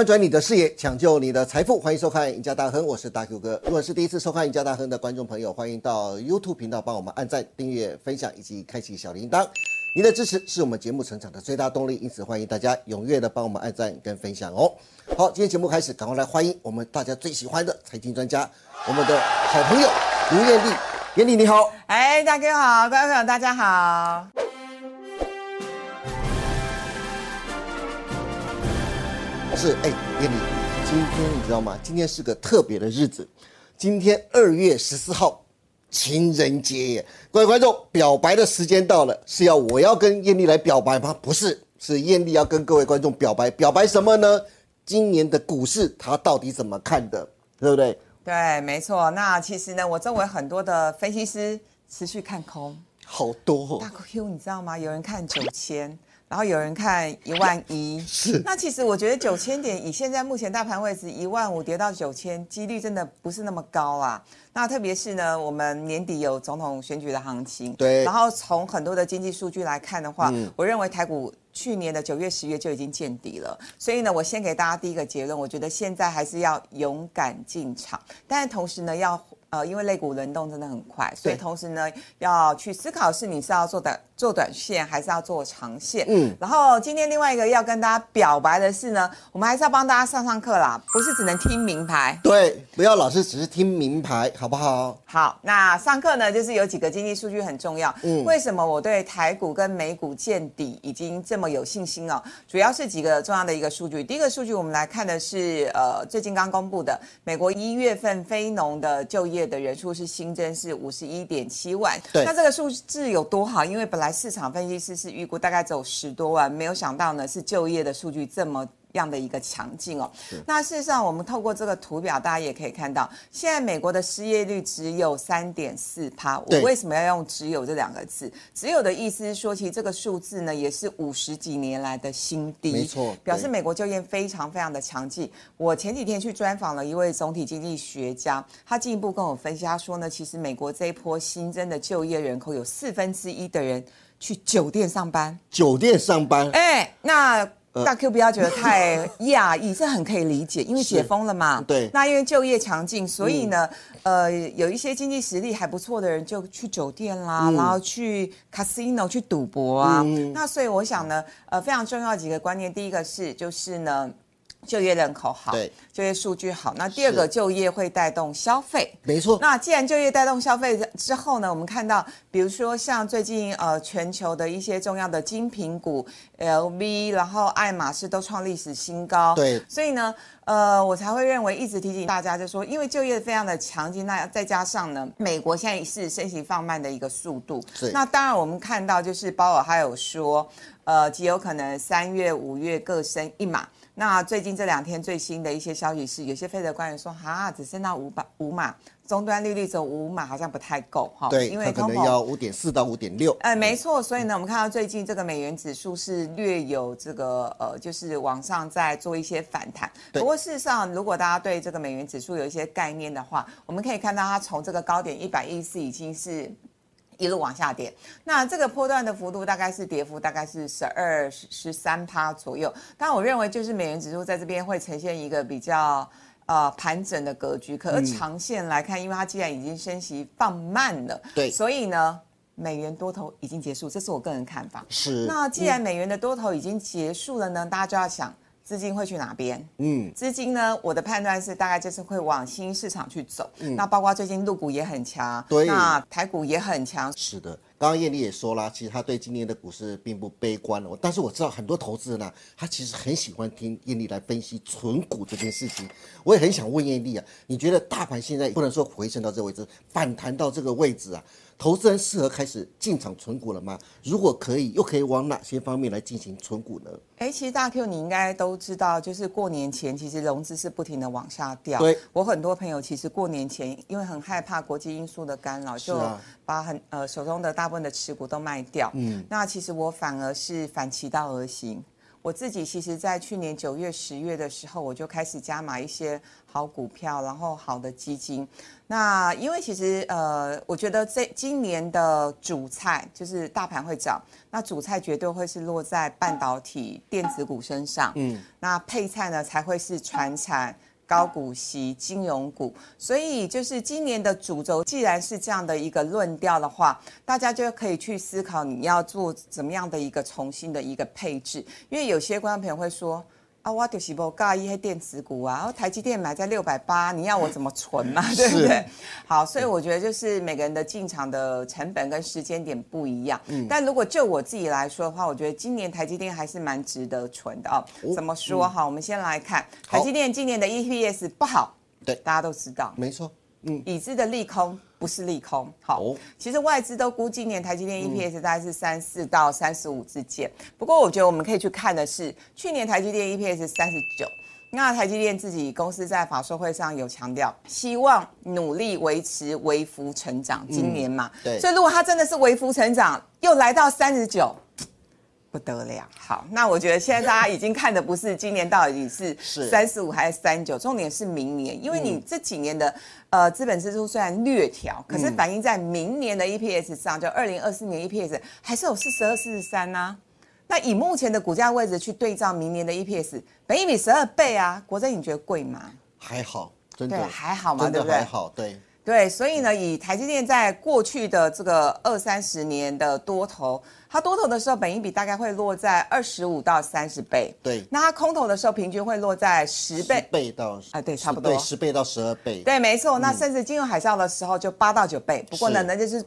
翻转你的视野，抢救你的财富，欢迎收看《赢家大亨》，我是大 Q 哥。如果是第一次收看《赢家大亨》的观众朋友，欢迎到 YouTube 频道帮我们按赞、订阅、分享以及开启小铃铛。您的支持是我们节目成长的最大动力，因此欢迎大家踊跃的帮我们按赞跟分享哦。好，今天节目开始，赶快来欢迎我们大家最喜欢的财经专家，我们的好朋友卢艳丽。艳丽你好，哎，大哥好，观众朋友大家好。是哎，艳丽，今天你知道吗？今天是个特别的日子，今天二月十四号，情人节耶！各位观众，表白的时间到了，是要我要跟艳丽来表白吗？不是，是艳丽要跟各位观众表白。表白什么呢？今年的股市她到底怎么看的？对不对？对，没错。那其实呢，我周围很多的分析师持续看空，好多。大 Q，你知道吗？有人看九千。然后有人看一万 一，是。那其实我觉得九千点以现在目前大盘位置一万五跌到九千，几率真的不是那么高啊。那特别是呢，我们年底有总统选举的行情，对。然后从很多的经济数据来看的话，我认为台股去年的九月、十月就已经见底了。所以呢，我先给大家第一个结论，我觉得现在还是要勇敢进场，但是同时呢，要呃，因为肋骨轮动真的很快，所以同时呢，要去思考是你是要做短。做短线还是要做长线？嗯，然后今天另外一个要跟大家表白的是呢，我们还是要帮大家上上课啦，不是只能听名牌。对，不要老是只是听名牌，好不好？好，那上课呢，就是有几个经济数据很重要。嗯，为什么我对台股跟美股见底已经这么有信心哦？主要是几个重要的一个数据。第一个数据我们来看的是，呃，最近刚公布的美国一月份非农的就业的人数是新增是五十一点七万。对，那这个数字有多好？因为本来市场分析师是预估大概只有十多万，没有想到呢是就业的数据这么样的一个强劲哦。那事实上，我们透过这个图表，大家也可以看到，现在美国的失业率只有三点四趴。我为什么要用“只有”这两个字？“只有”的意思是说，其实这个数字呢也是五十几年来的新低，没错，表示美国就业非常非常的强劲。我前几天去专访了一位总体经济学家，他进一步跟我分析，他说呢，其实美国这一波新增的就业人口有四分之一的人。去酒店上班，酒店上班，哎，那大 Q 不要觉得太 讶异，这很可以理解，因为解封了嘛。对。那因为就业强劲，所以呢，呃，有一些经济实力还不错的人就去酒店啦，然后去 casino 去赌博啊。那所以我想呢，呃，非常重要几个观念，第一个是就是呢。就业人口好，对，就业数据好。那第二个，就业会带动消费，没错。那既然就业带动消费之后呢，我们看到，比如说像最近呃全球的一些重要的精品股，LV，然后爱马仕都创历史新高，对。所以呢，呃，我才会认为一直提醒大家，就说因为就业非常的强劲，那再加上呢，美国现在是升息放慢的一个速度，是。那当然我们看到就是鲍尔还有说，呃，极有可能三月、五月各升一码。那最近这两天最新的一些消息是，有些非德官员说，哈，只剩到五百五码，终端利率走五码好像不太够哈。对，因为可能要五点四到五点六。哎，没错，所以呢，我们看到最近这个美元指数是略有这个呃，就是往上在做一些反弹。不过事实上，如果大家对这个美元指数有一些概念的话，我们可以看到它从这个高点一百一十四已经是。一路往下跌，那这个波段的幅度大概是跌幅大概是十二十三趴左右。但我认为就是美元指数在这边会呈现一个比较呃盘整的格局。可是长线来看，因为它既然已经升息放慢了，对，所以呢，美元多头已经结束，这是我个人看法。是。那既然美元的多头已经结束了呢，大家就要想。资金会去哪边？嗯，资金呢？我的判断是大概就是会往新兴市场去走。嗯，那包括最近陆股也很强，对，那台股也很强。是的，刚刚艳丽也说了，其实他对今年的股市并不悲观哦。但是我知道很多投资人呢，他其实很喜欢听艳丽来分析存股这件事情。我也很想问艳丽啊，你觉得大盘现在不能说回升到这个位置，反弹到这个位置啊？投资人适合开始进场存股了吗？如果可以，又可以往哪些方面来进行存股呢？哎，其实大 Q 你应该都知道，就是过年前其实融资是不停的往下掉。对，我很多朋友其实过年前因为很害怕国际因素的干扰，就把很呃手中的大部分的持股都卖掉。嗯，那其实我反而是反其道而行。我自己其实，在去年九月、十月的时候，我就开始加码一些好股票，然后好的基金。那因为其实呃，我觉得这今年的主菜就是大盘会涨，那主菜绝对会是落在半导体、电子股身上。嗯，那配菜呢才会是船产。高股息金融股，所以就是今年的主轴，既然是这样的一个论调的话，大家就可以去思考你要做怎么样的一个重新的一个配置，因为有些观众朋友会说。啊，我就是不介意黑电子股啊，台积电买在六百八，你要我怎么存嘛？对不对？好，所以我觉得就是每个人的进场的成本跟时间点不一样。嗯，但如果就我自己来说的话，我觉得今年台积电还是蛮值得存的哦。怎么说哈？我们先来看台积电今年的 EPS 不好，对，大家都知道，没错。嗯，已知的利空不是利空。好，其实外资都估今年台积电 EPS 大概是三四到三十五之间。不过我觉得我们可以去看的是，去年台积电 EPS 三十九。那台积电自己公司在法说会上有强调，希望努力维持微幅成长。今年嘛，对。所以如果它真的是微幅成长，又来到三十九。不得了，好，那我觉得现在大家已经看的不是今年到底是 三十五还是三九，重点是明年，因为你这几年的呃资本支出虽然略调，可是反映在明年的 EPS 上，就二零二四年 EPS 还是有四十二、四十三呐。那以目前的股价位置去对照明年的 EPS，本一比十二倍啊，国珍你觉得贵吗？还好，真的还好嘛，对不对？还好，对。对，所以呢，以台积电在过去的这个二三十年的多头，它多头的时候，本益比大概会落在二十五到三十倍。对，那它空头的时候，平均会落在十倍。倍到啊，对，差不多。对，十倍到十二倍。对，没错。那甚至金融海啸的时候，就八到九倍。不过呢，那就是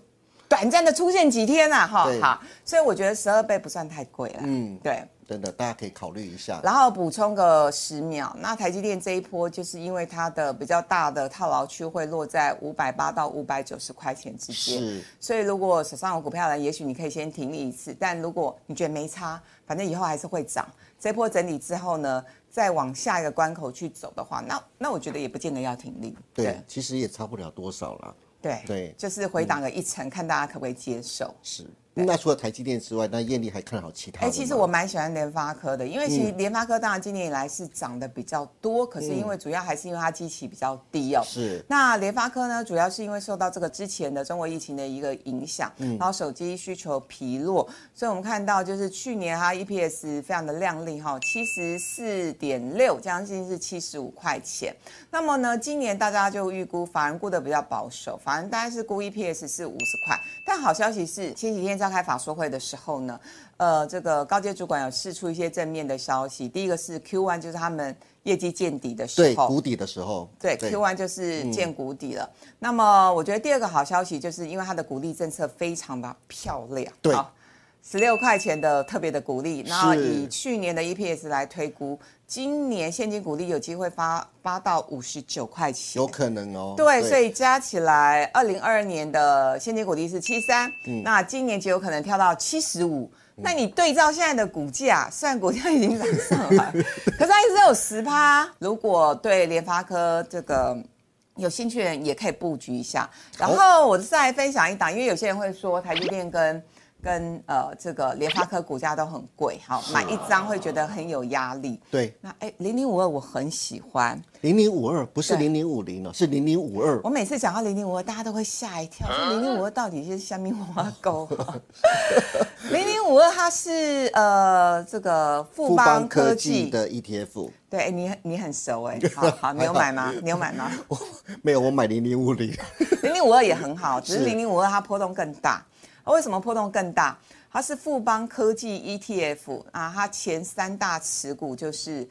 短暂的出现几天啊，哈，好。所以我觉得十二倍不算太贵了。嗯，对。真的，大家可以考虑一下。然后补充个十秒，那台积电这一波就是因为它的比较大的套牢区会落在五百八到五百九十块钱之间，是。所以如果手上有股票的，也许你可以先停利一次。但如果你觉得没差，反正以后还是会涨，这波整理之后呢，再往下一个关口去走的话，那那我觉得也不见得要停利。对，其实也差不了多少了。对对，就是回档个一层，看大家可不可以接受。是。那除了台积电之外，那艳丽还看好其他？哎，其实我蛮喜欢联发科的，因为其实联发科当然今年以来是涨得比较多，可是因为主要还是因为它基期比较低哦。是。那联发科呢，主要是因为受到这个之前的中国疫情的一个影响，然后手机需求疲弱，所以我们看到就是去年它 EPS 非常的亮丽哈，七十四点六，将近是七十五块钱。那么呢，今年大家就预估，法人估的比较保守，法人大概是估 EPS 是五十块。但好消息是，前几天召开法说会的时候呢，呃，这个高阶主管有释出一些正面的消息。第一个是 Q one 就是他们业绩见底的时候，对谷底的时候，对 Q one 就是见谷底了。那么我觉得第二个好消息就是因为它的鼓励政策非常的漂亮，对，十六块钱的特别的鼓励，然后以去年的 EPS 来推估。今年现金股利有机会发发到五十九块钱，有可能哦。对，所以加起来，二零二二年的现金股利是七三，那今年就有可能跳到七十五。那你对照现在的股价，虽然股价已经涨上来，可是它一直有十趴。如果对联发科这个有兴趣的人，也可以布局一下。然后我再分享一档，因为有些人会说台积电跟。跟呃这个联发科股价都很贵，好买一张会觉得很有压力。对，那哎零零五二我很喜欢，零零五二不是零零五零哦，是零零五二。我每次讲到零零五二，大家都会吓一跳，说零零五二到底是虾米花狗？零零五二它是呃这个富邦科技的 ETF。对，你你很熟哎，好好你有买吗？你有买吗？我没有，我买零零五零。零零五二也很好，只是零零五二它波动更大。为什么波动更大？它是富邦科技 ETF 啊，它前三大持股就是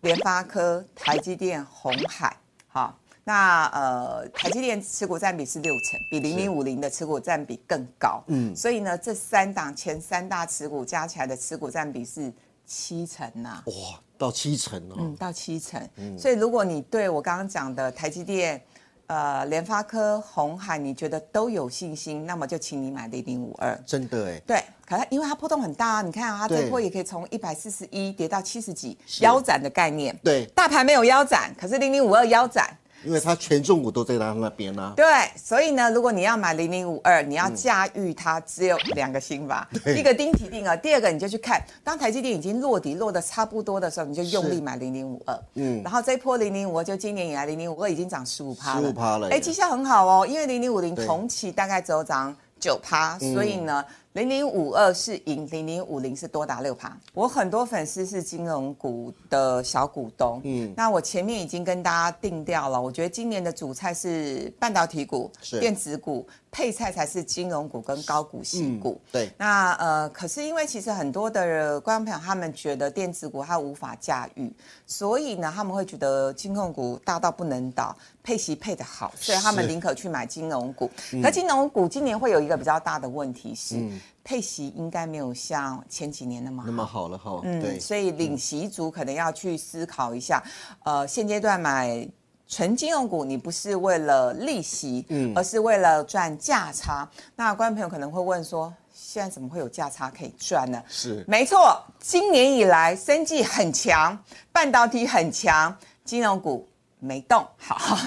联发科、台积电、红海。好，那呃，台积电持股占比是六成，比零零五零的持股占比更高。嗯，所以呢，这三档前三大持股加起来的持股占比是七成呐。哇，到七成哦。嗯，到七成。嗯，所以如果你对我刚刚讲的台积电，呃，联发科、红海，你觉得都有信心，那么就请你买零零五二。真的哎，对，可它因为它波动很大啊，你看啊，它这波也可以从一百四十一跌到七十几，腰斩的概念。对，大盘没有腰斩，可是零零五二腰斩，因为它权重股都在它那边呢、对，所以呢，如果你要买零零五二，你要驾驭它，只有两个心法，一个钉提定额，第二个你就去看，当台积电已经落底落的差不多的时候，你就用力买零零五二，嗯，然后这一波零零五二就今年以来零零五二已经涨十五趴了，十五趴了耶哎，绩效很好哦，因为零零五零对。同期大概只有涨九趴，所以呢。零零五二是赢，零零五零是多达六趴。我很多粉丝是金融股的小股东，嗯，那我前面已经跟大家定掉了，我觉得今年的主菜是半导体股、电子股，配菜才是金融股跟高股息股。对，那呃，可是因为其实很多的观众朋友他们觉得电子股它无法驾驭，所以呢他们会觉得金控股大到不能倒，配息配的好，所以他们宁可去买金融股。而金融股今年会有一个比较大的问题是，嗯配息应该没有像前几年那么好。那么好了哈，嗯，对，所以领息族可能要去思考一下，呃，现阶段买纯金融股，你不是为了利息，嗯而是为了赚价差。那观众朋友可能会问说，现在怎么会有价差可以赚呢？是没错，今年以来生技很强，半导体很强，金融股。没动，好，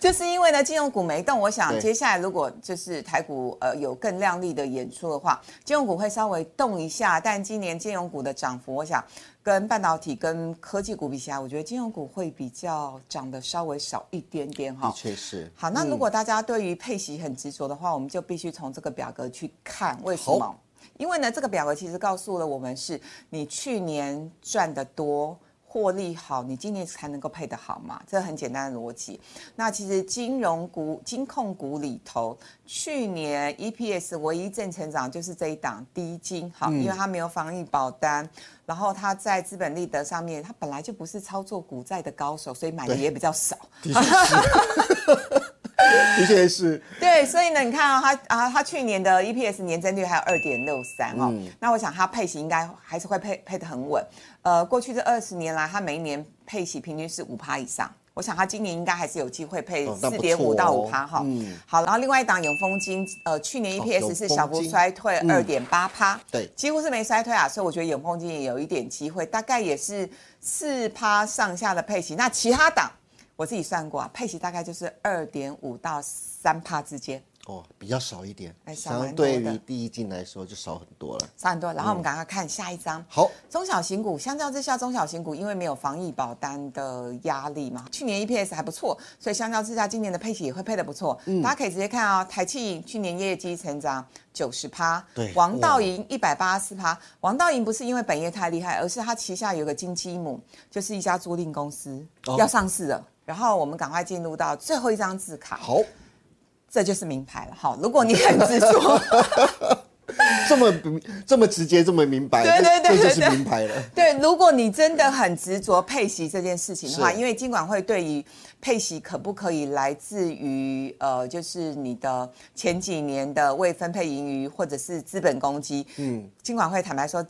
就是因为呢，金融股没动，我想接下来如果就是台股呃有更亮丽的演出的话，金融股会稍微动一下，但今年金融股的涨幅，我想跟半导体跟科技股比起来，我觉得金融股会比较涨得稍微少一点点哈的。确是。好，那嗯如果大家对于配息很执着的话，我们就必须从这个表格去看，为什好么？因为呢，这个表格其实告诉了我们是，你去年赚的多。获利好，你今年才能够配得好嘛？这很简单的逻辑。那其实金融股、金控股里头，去年 EPS 唯一正成长就是这一档低金，好，因为它没有防疫保单，然后它在资本利得上面，它本来就不是操作股债的高手，所以买的也比较少。的确是，对，所以呢，你看啊，它啊，它去年的 EPS 年增率还有二点六三哦，嗯那我想它配息应该还是会配配的很稳。呃，过去这二十年来，它每一年配息平均是五趴以上。我想它今年应该还是有机会配四点五到五趴哈。嗯好，然后另外一档永丰金，呃，去年哦 EPS 是小幅衰退嗯二点八趴，对几乎是没衰退啊，所以我觉得永丰金也有一点机会，大概也是四趴上下的配息。那其他档我自己算过啊，配息大概就是二点五到三趴之间。哦，比较少一点，哎少蛮相对多第一季来说就少很多了。少很多。然后我们赶快看下一张。好，中小型股相较之下，中小型股因为没有防疫保单的压力嘛，去年 EPS 还不错，所以相较之下，今年的配息也会配得不错。嗯大家可以直接看啊、台气去年业绩成长九十趴，对王道银一百八十四趴。王道银不是因为本业太厉害，而是它旗下有个金鸡母，就是一家租赁公司、哦要上市了。然后我们赶快进入到最后一张字卡，好，这就是名牌了。好，如果你很执着。这么这么直接，这么明白，对对对这这就是对名牌了。对，如果你真的很执着配息这件事情的话，因为金管会对于配息可不可以来自于呃，就是你的前几年的未分配盈余或者是资本公积，嗯，金管会坦白说。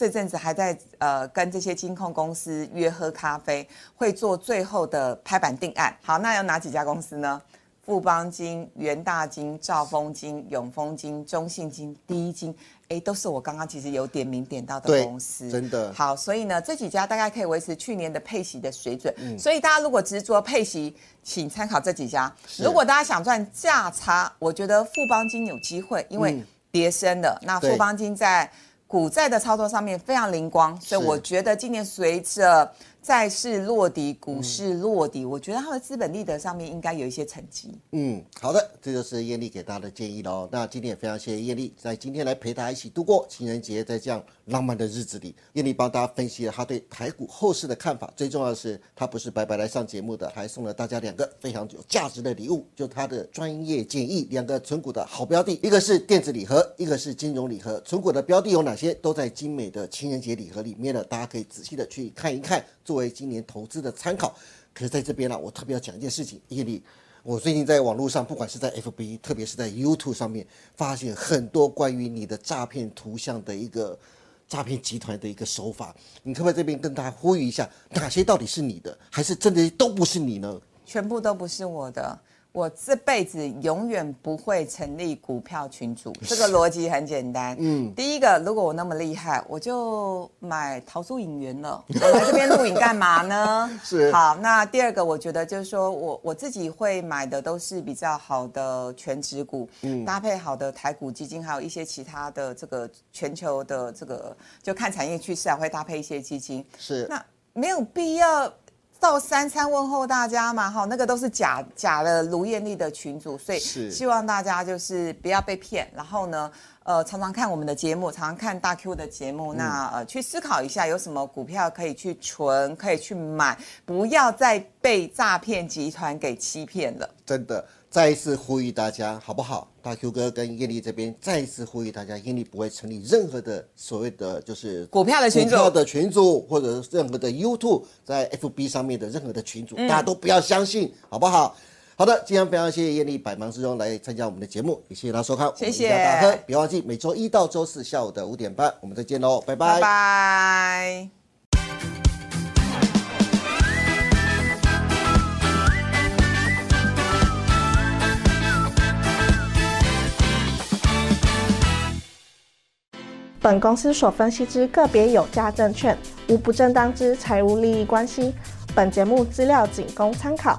这阵子还在呃跟这些金控公司约喝咖啡，会做最后的拍板定案。好，那有哪几家公司呢？富邦金、元大金、兆丰金、永丰金、中信金、第一金，哎，都是我刚刚其实有点名点到的公司，真的好，所以呢，这几家大概可以维持去年的配息的水准。嗯所以大家如果执着配息，请参考这几家。如果大家想赚价差，我觉得富邦金有机会，因为嗯跌升了。那富邦金在股债的操作上面非常灵光，所以我觉得今年随着债市落底、股市落底，我觉得它的资本利得上面应该有一些成绩。嗯，好的，这就是艳丽给大家的建议喽。那今天也非常谢谢艳丽在今天来陪大家一起度过情人节，在这样浪漫的日子里，艳丽帮大家分析了她对台股后市的看法。最重要的是，她不是白白来上节目的，还送了大家两个非常有价值的礼物，就她的专业建议，两个存股的好标的，一个是电子礼盒，一个是金融礼盒。存股的标的有哪些？都在精美的情人节礼盒里面了，大家可以仔细的去看一看，作为今年投资的参考。可是在这边呢，我特别要讲一件事情，叶丽。我最近在网络上，不管是在 FB，特别是在 YouTube 上面，发现很多关于你的诈骗图像的一个诈骗集团的一个手法。你可不可以这边跟大家呼吁一下，哪些到底是你的，还是真的都不是你呢？全部都不是我的。我这辈子永远不会成立股票群组，这个逻辑很简单。嗯，第一个，如果我那么厉害，我就买桃树影园了。我来这边录影干嘛呢？是。好，那第二个，我觉得就是说我我自己会买的都是比较好的全职股，嗯，搭配好的台股基金，还有一些其他的这个全球的这个，就看产业趋势啊，会搭配一些基金。是。那没有必要。到三餐问候大家嘛，哈，那个都是假假的卢艳丽的群主，所以希望大家就是不要被骗，然后呢，呃，常常看我们的节目，常常看大 Q 的节目，那呃，去思考一下有什么股票可以去存，可以去买，不要再被诈骗集团给欺骗了，真的。再一次呼吁大家，好不好？大 Q 哥跟艳丽这边再一次呼吁大家，艳丽不会成立任何的所谓的就是股票的群组的群组，或者任何的 YouTube 在 FB 上面的任何的群组，大家都不要相信，好不好？好的，今天非常谢谢艳丽百忙之中来参加我们的节目，也谢谢大家收看。谢谢大家，别忘记每周一到周四下午的五点半，我们再见喽，拜拜。拜拜。本公司所分析之个别有价证券，无不正当之财务利益关系。本节目资料仅供参考，